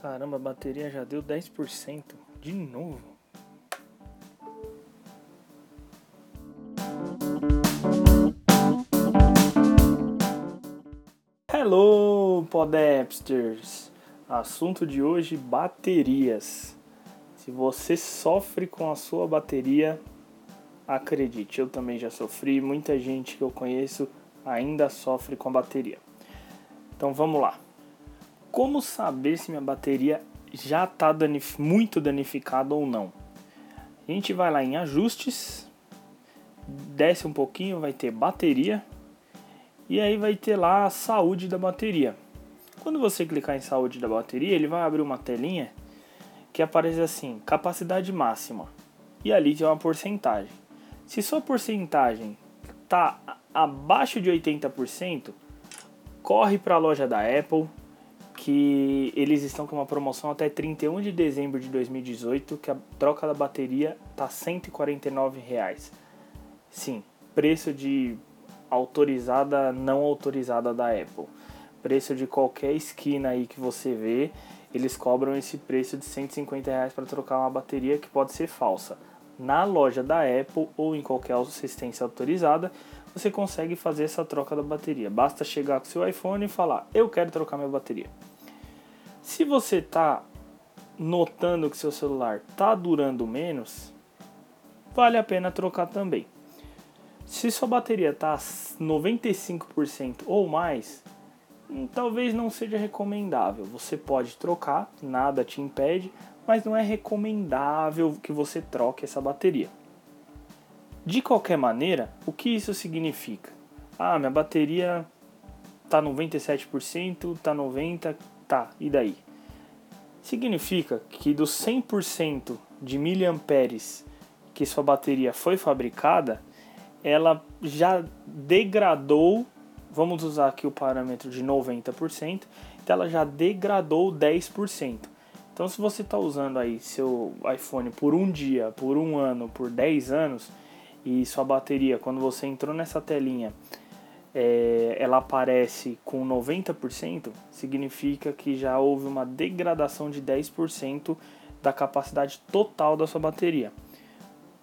Caramba, a bateria já deu 10%. De novo. Hello, Podapsters! Assunto de hoje: baterias. Se você sofre com a sua bateria, acredite, eu também já sofri. Muita gente que eu conheço ainda sofre com a bateria. Então vamos lá. Como saber se minha bateria já está danif muito danificada ou não? A gente vai lá em ajustes, desce um pouquinho, vai ter bateria e aí vai ter lá a saúde da bateria. Quando você clicar em saúde da bateria, ele vai abrir uma telinha que aparece assim, capacidade máxima. E ali tem uma porcentagem. Se sua porcentagem está abaixo de 80%, corre para a loja da Apple, que eles estão com uma promoção até 31 de dezembro de 2018, que a troca da bateria tá 149 reais. Sim, preço de autorizada, não autorizada da Apple. Preço de qualquer esquina aí que você vê, eles cobram esse preço de 150 reais para trocar uma bateria que pode ser falsa. Na loja da Apple ou em qualquer assistência autorizada, você consegue fazer essa troca da bateria. Basta chegar com seu iPhone e falar: Eu quero trocar minha bateria. Se você está notando que seu celular está durando menos, vale a pena trocar também. Se sua bateria está 95% ou mais, hum, talvez não seja recomendável. Você pode trocar, nada te impede, mas não é recomendável que você troque essa bateria. De qualquer maneira, o que isso significa? Ah, minha bateria tá 97%, tá 90%, tá, e daí? Significa que dos 100% de miliamperes que sua bateria foi fabricada, ela já degradou, vamos usar aqui o parâmetro de 90%, então ela já degradou 10%. Então se você está usando aí seu iPhone por um dia, por um ano, por 10 anos, e sua bateria, quando você entrou nessa telinha, é, ela aparece com 90%, significa que já houve uma degradação de 10% da capacidade total da sua bateria.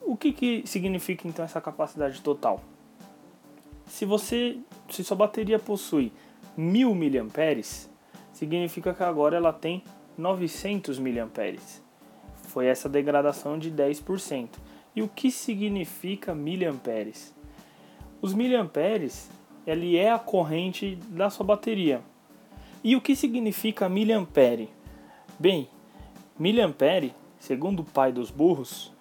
O que, que significa então essa capacidade total? Se você, se sua bateria possui 1000 mAh, significa que agora ela tem 900 mAh. Foi essa degradação de 10%. E o que significa miliamperes? Os miliamperes ele é a corrente da sua bateria. E o que significa miliampere? Bem, miliampere, segundo o pai dos burros,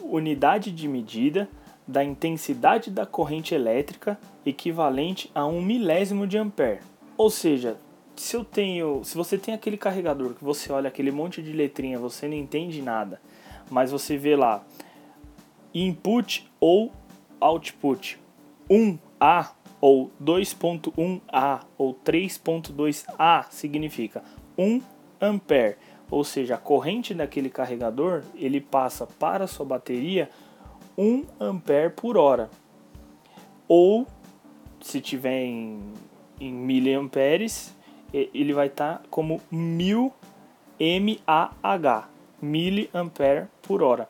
unidade de medida da intensidade da corrente elétrica equivalente a um milésimo de ampere. Ou seja, se eu tenho, se você tem aquele carregador que você olha aquele monte de letrinha, você não entende nada, mas você vê lá input ou output 1A ou 2.1A ou 3.2A significa 1 ampere, ou seja, a corrente daquele carregador ele passa para a sua bateria 1 ampere por hora. Ou se tiver em, em miliamperes, ele vai estar tá como 1000 mAh, miliampere por hora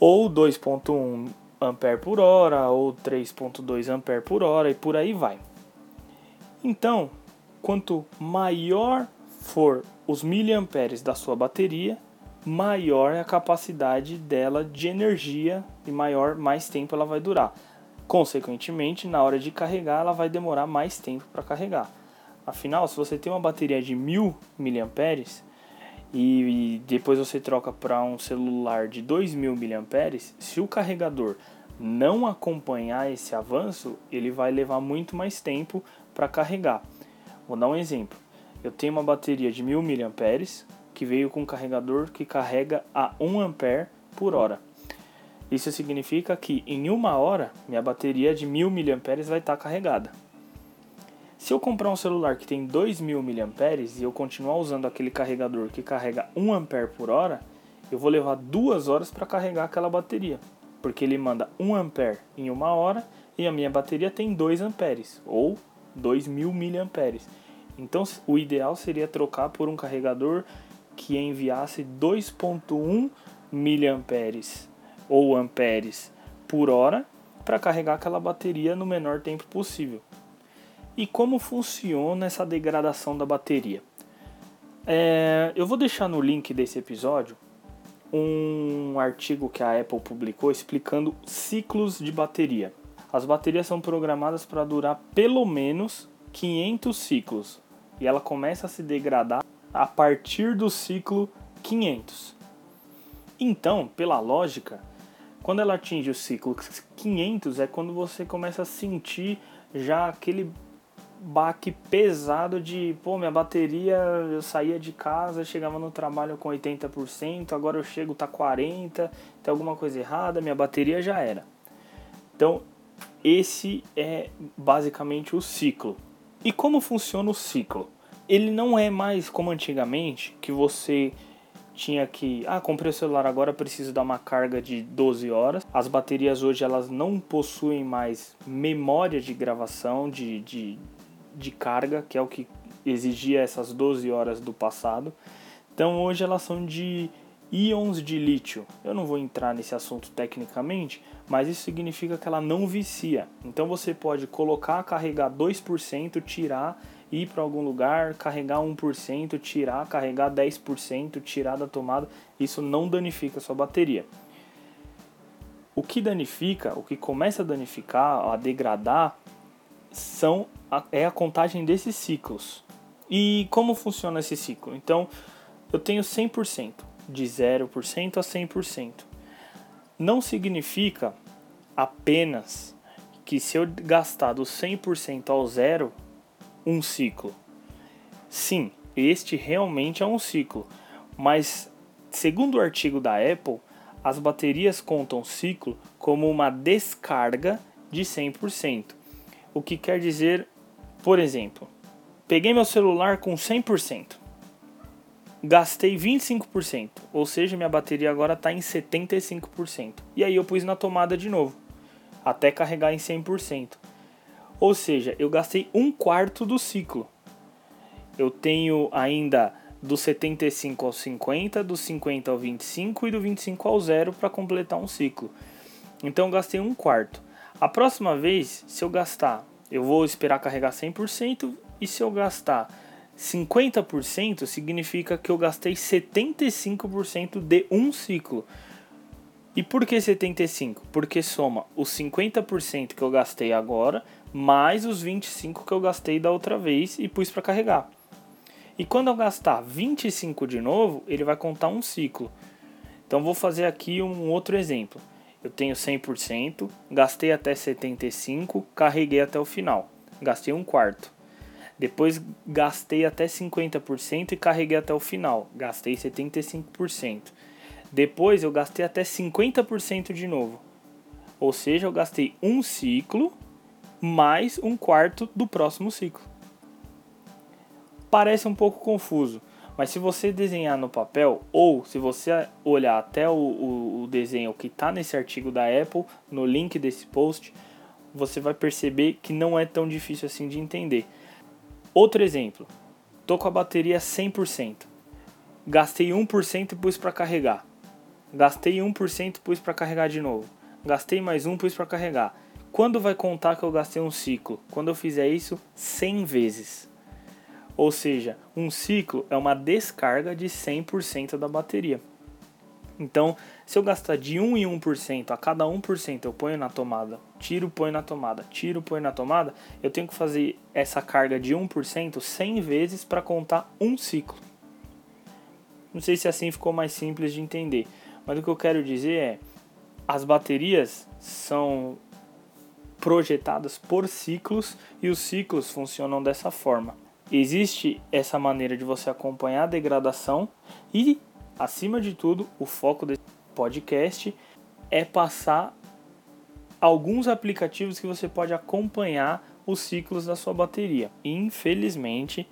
ou 2.1 ampere por hora ou 3.2 ampere por hora e por aí vai. Então, quanto maior for os miliamperes da sua bateria, maior é a capacidade dela de energia e maior mais tempo ela vai durar. Consequentemente, na hora de carregar, ela vai demorar mais tempo para carregar. Afinal, se você tem uma bateria de 1000 miliamperes, e, depois você troca para um celular de 2000 mAh, se o carregador não acompanhar esse avanço, ele vai levar muito mais tempo para carregar. Vou dar um exemplo. Eu tenho uma bateria de 1000 mAh que veio com um carregador que carrega a 1 A por hora. Isso significa que em uma hora minha bateria de 1000 mAh vai estar tá carregada. Se eu comprar um celular que tem 2000 mAh e eu continuar usando aquele carregador que carrega 1 A por hora, eu vou levar duas horas para carregar aquela bateria, porque ele manda 1 A em uma hora e a minha bateria tem 2 amperes ou 2000 mAh. Então o ideal seria trocar por um carregador que enviasse 2.1 miliamperes ou amperes por hora para carregar aquela bateria no menor tempo possível. E como funciona essa degradação da bateria? É, eu vou deixar no link desse episódio um artigo que a Apple publicou explicando ciclos de bateria. As baterias são programadas para durar pelo menos 500 ciclos e ela começa a se degradar a partir do ciclo 500. Então, pela lógica, quando ela atinge o ciclo 500 é quando você começa a sentir já aquele baque pesado de, pô, minha bateria, eu saía de casa, chegava no trabalho com 80%, agora eu chego tá 40, tem alguma coisa errada, minha bateria já era. Então, esse é basicamente o ciclo. E como funciona o ciclo? Ele não é mais como antigamente, que você tinha que, ah, comprei o celular agora, preciso dar uma carga de 12 horas. As baterias hoje elas não possuem mais memória de gravação de, de, de carga, que é o que exigia essas 12 horas do passado. Então hoje elas são de íons de lítio. Eu não vou entrar nesse assunto tecnicamente, mas isso significa que ela não vicia. Então você pode colocar, carregar 2%, tirar, ir para algum lugar, carregar 1%, tirar, carregar 10%, tirar da tomada. Isso não danifica a sua bateria. O que danifica, o que começa a danificar, a degradar, são a, é a contagem desses ciclos. E como funciona esse ciclo? Então, eu tenho 100%, de 0% a 100%. Não significa apenas que se eu gastar do 100% ao zero, um ciclo. Sim, este realmente é um ciclo, mas segundo o artigo da Apple, as baterias contam ciclo como uma descarga de 100%. O que quer dizer, por exemplo, peguei meu celular com 100%, gastei 25%, ou seja, minha bateria agora está em 75%. E aí eu pus na tomada de novo, até carregar em 100%. Ou seja, eu gastei um quarto do ciclo. Eu tenho ainda do 75 ao 50, do 50 ao 25 e do 25 ao 0 para completar um ciclo. Então eu gastei um quarto. A próxima vez, se eu gastar, eu vou esperar carregar 100% e se eu gastar 50%, significa que eu gastei 75% de um ciclo. E por que 75? Porque soma os 50% que eu gastei agora mais os 25 que eu gastei da outra vez e pus para carregar. E quando eu gastar 25 de novo, ele vai contar um ciclo. Então vou fazer aqui um outro exemplo. Eu tenho 100%, gastei até 75, carreguei até o final. Gastei um quarto. Depois gastei até 50% e carreguei até o final. Gastei 75%. Depois eu gastei até 50% de novo. Ou seja, eu gastei um ciclo mais um quarto do próximo ciclo. Parece um pouco confuso, mas se você desenhar no papel ou se você olhar até o, o, o desenho que está nesse artigo da Apple, no link desse post, você vai perceber que não é tão difícil assim de entender. Outro exemplo, tô com a bateria 100%, gastei 1% e pus para carregar, gastei 1% e pus para carregar de novo, gastei mais 1 pus para carregar quando vai contar que eu gastei um ciclo? Quando eu fizer isso 100 vezes. Ou seja, um ciclo é uma descarga de 100% da bateria. Então, se eu gastar de 1 em 1%, a cada 1% eu ponho na tomada, tiro, ponho na tomada, tiro, ponho na tomada, eu tenho que fazer essa carga de 1% 100 vezes para contar um ciclo. Não sei se assim ficou mais simples de entender, mas o que eu quero dizer é: as baterias são projetadas por ciclos e os ciclos funcionam dessa forma. Existe essa maneira de você acompanhar a degradação e, acima de tudo, o foco desse podcast é passar alguns aplicativos que você pode acompanhar os ciclos da sua bateria. Infelizmente,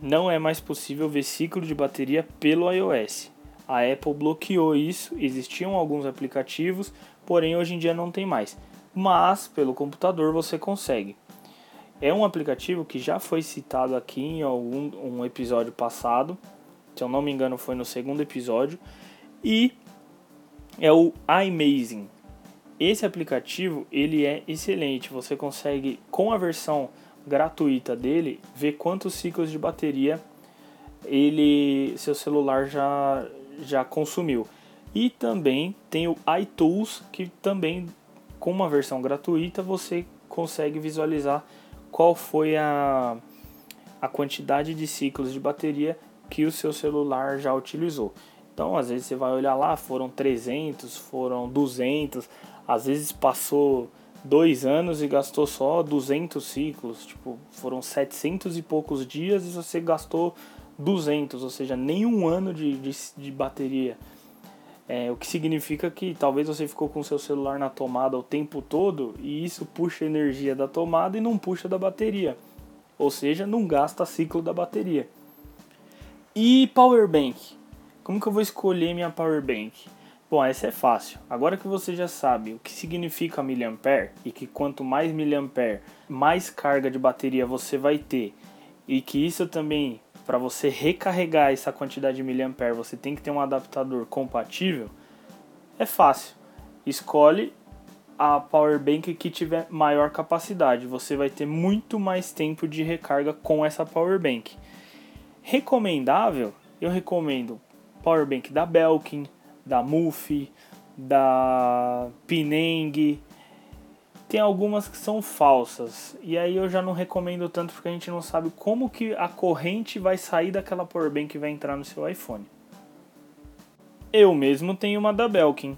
não é mais possível ver ciclo de bateria pelo iOS. A Apple bloqueou isso, existiam alguns aplicativos, porém hoje em dia não tem mais mas pelo computador você consegue. É um aplicativo que já foi citado aqui em algum um episódio passado, se eu não me engano foi no segundo episódio, e é o iMazing. Esse aplicativo ele é excelente, você consegue com a versão gratuita dele ver quantos ciclos de bateria ele seu celular já já consumiu. E também tem o iTools que também com uma versão gratuita você consegue visualizar qual foi a, a quantidade de ciclos de bateria que o seu celular já utilizou. Então, às vezes você vai olhar lá, foram 300, foram 200, às vezes passou dois anos e gastou só 200 ciclos, tipo, foram 700 e poucos dias e você gastou 200, ou seja, nem um ano de, de, de bateria. É, o que significa que talvez você ficou com seu celular na tomada o tempo todo e isso puxa energia da tomada e não puxa da bateria. Ou seja, não gasta ciclo da bateria. E power bank? Como que eu vou escolher minha power bank? Bom, essa é fácil. Agora que você já sabe o que significa miliampere e que quanto mais miliampere, mais carga de bateria você vai ter e que isso também para você recarregar essa quantidade de miliampere, você tem que ter um adaptador compatível. É fácil. Escolhe a power bank que tiver maior capacidade. Você vai ter muito mais tempo de recarga com essa power bank. Recomendável, eu recomendo power bank da Belkin, da Mufi, da Pineng. Tem algumas que são falsas. E aí eu já não recomendo tanto porque a gente não sabe como que a corrente vai sair daquela powerbank que vai entrar no seu iPhone. Eu mesmo tenho uma da Belkin.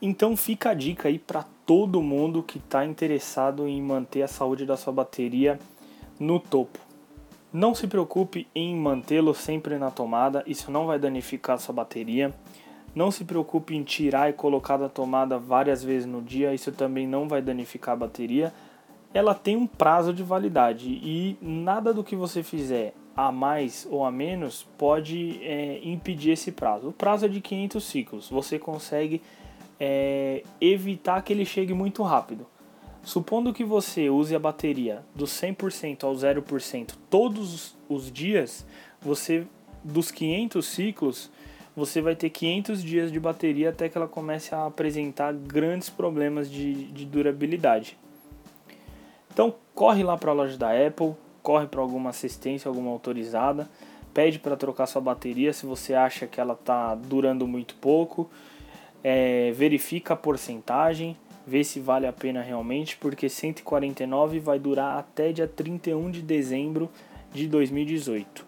Então fica a dica aí para todo mundo que está interessado em manter a saúde da sua bateria no topo. Não se preocupe em mantê-lo sempre na tomada, isso não vai danificar a sua bateria. Não se preocupe em tirar e colocar da tomada várias vezes no dia, isso também não vai danificar a bateria. Ela tem um prazo de validade e nada do que você fizer a mais ou a menos pode é, impedir esse prazo. O prazo é de 500 ciclos, você consegue é, evitar que ele chegue muito rápido. Supondo que você use a bateria do 100% ao 0% todos os dias, você dos 500 ciclos você vai ter 500 dias de bateria até que ela comece a apresentar grandes problemas de, de durabilidade. Então corre lá para a loja da Apple, corre para alguma assistência, alguma autorizada, pede para trocar sua bateria se você acha que ela está durando muito pouco, é, verifica a porcentagem, vê se vale a pena realmente, porque 149 vai durar até dia 31 de dezembro de 2018.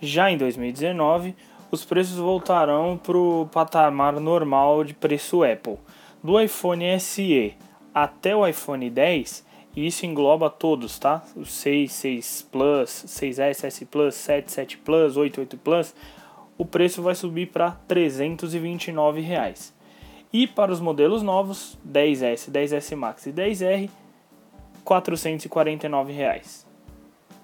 Já em 2019, os preços voltarão para o patamar normal de preço Apple. Do iPhone SE até o iPhone 10, e isso engloba todos, tá? O 6, 6 Plus, 6S, S Plus, 7, 7 Plus, 8, 8 Plus, o preço vai subir para 329 reais. E para os modelos novos, 10S, 10S Max e 10R, 449 reais.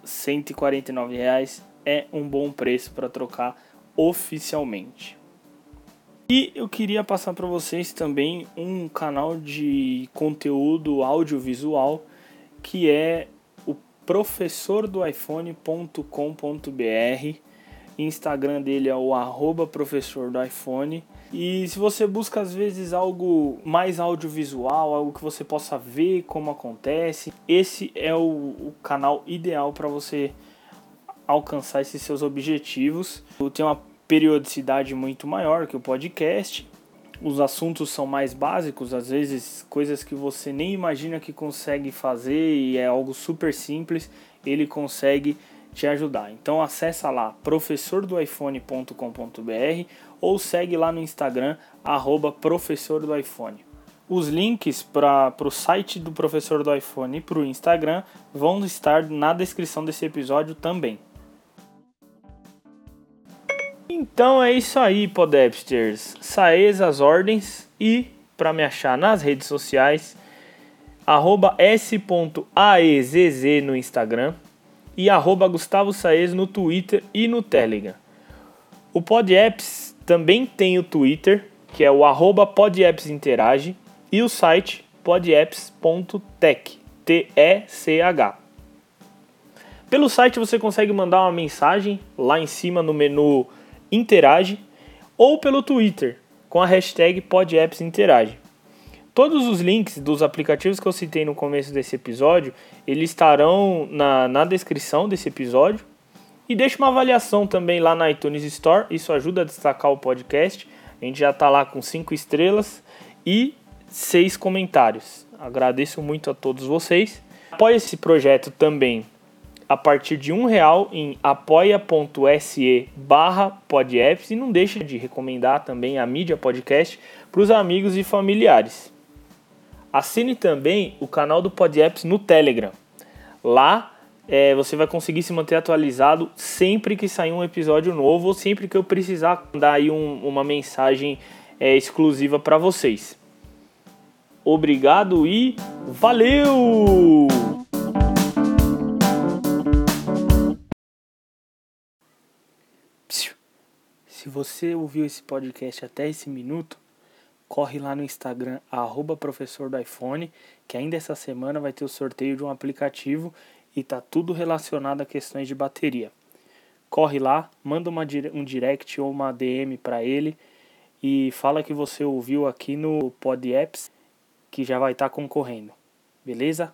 149 reais é um bom preço para trocar oficialmente. E eu queria passar para vocês também um canal de conteúdo audiovisual que é o professor do iPhone.com.br. Instagram dele é o arroba professor do iPhone. E se você busca às vezes algo mais audiovisual, algo que você possa ver como acontece, esse é o, o canal ideal para você alcançar esses seus objetivos. Tem uma periodicidade muito maior que o podcast. Os assuntos são mais básicos, às vezes coisas que você nem imagina que consegue fazer e é algo super simples, ele consegue te ajudar. Então acessa lá professordoiphone.com.br ou segue lá no Instagram arroba professor do iPhone. Os links para o site do professor do iPhone e para o Instagram vão estar na descrição desse episódio também. Então é isso aí, Podepsters. Saez as ordens e para me achar nas redes sociais, arroba s.aezz no Instagram e arroba Gustavo Saez no Twitter e no Telegram. O PodApps também tem o Twitter, que é o arroba PodAppsInterage, e o site podapps.tech. T-E-C-H. Pelo site você consegue mandar uma mensagem lá em cima no menu Interage ou pelo Twitter com a hashtag PodAppsInterage. Todos os links dos aplicativos que eu citei no começo desse episódio, eles estarão na, na descrição desse episódio. E deixe uma avaliação também lá na iTunes Store, isso ajuda a destacar o podcast. A gente já está lá com 5 estrelas e 6 comentários. Agradeço muito a todos vocês. Apoie esse projeto também a partir de um real em apoia.se barra podapps e não deixe de recomendar também a mídia podcast para os amigos e familiares. Assine também o canal do Podapps no Telegram. Lá é, você vai conseguir se manter atualizado sempre que sair um episódio novo ou sempre que eu precisar dar aí um, uma mensagem é, exclusiva para vocês. Obrigado e valeu! Você ouviu esse podcast até esse minuto, corre lá no Instagram, arroba professor do iPhone, que ainda essa semana vai ter o sorteio de um aplicativo e tá tudo relacionado a questões de bateria. Corre lá, manda uma, um direct ou uma DM para ele e fala que você ouviu aqui no Pod Apps, que já vai estar tá concorrendo. Beleza?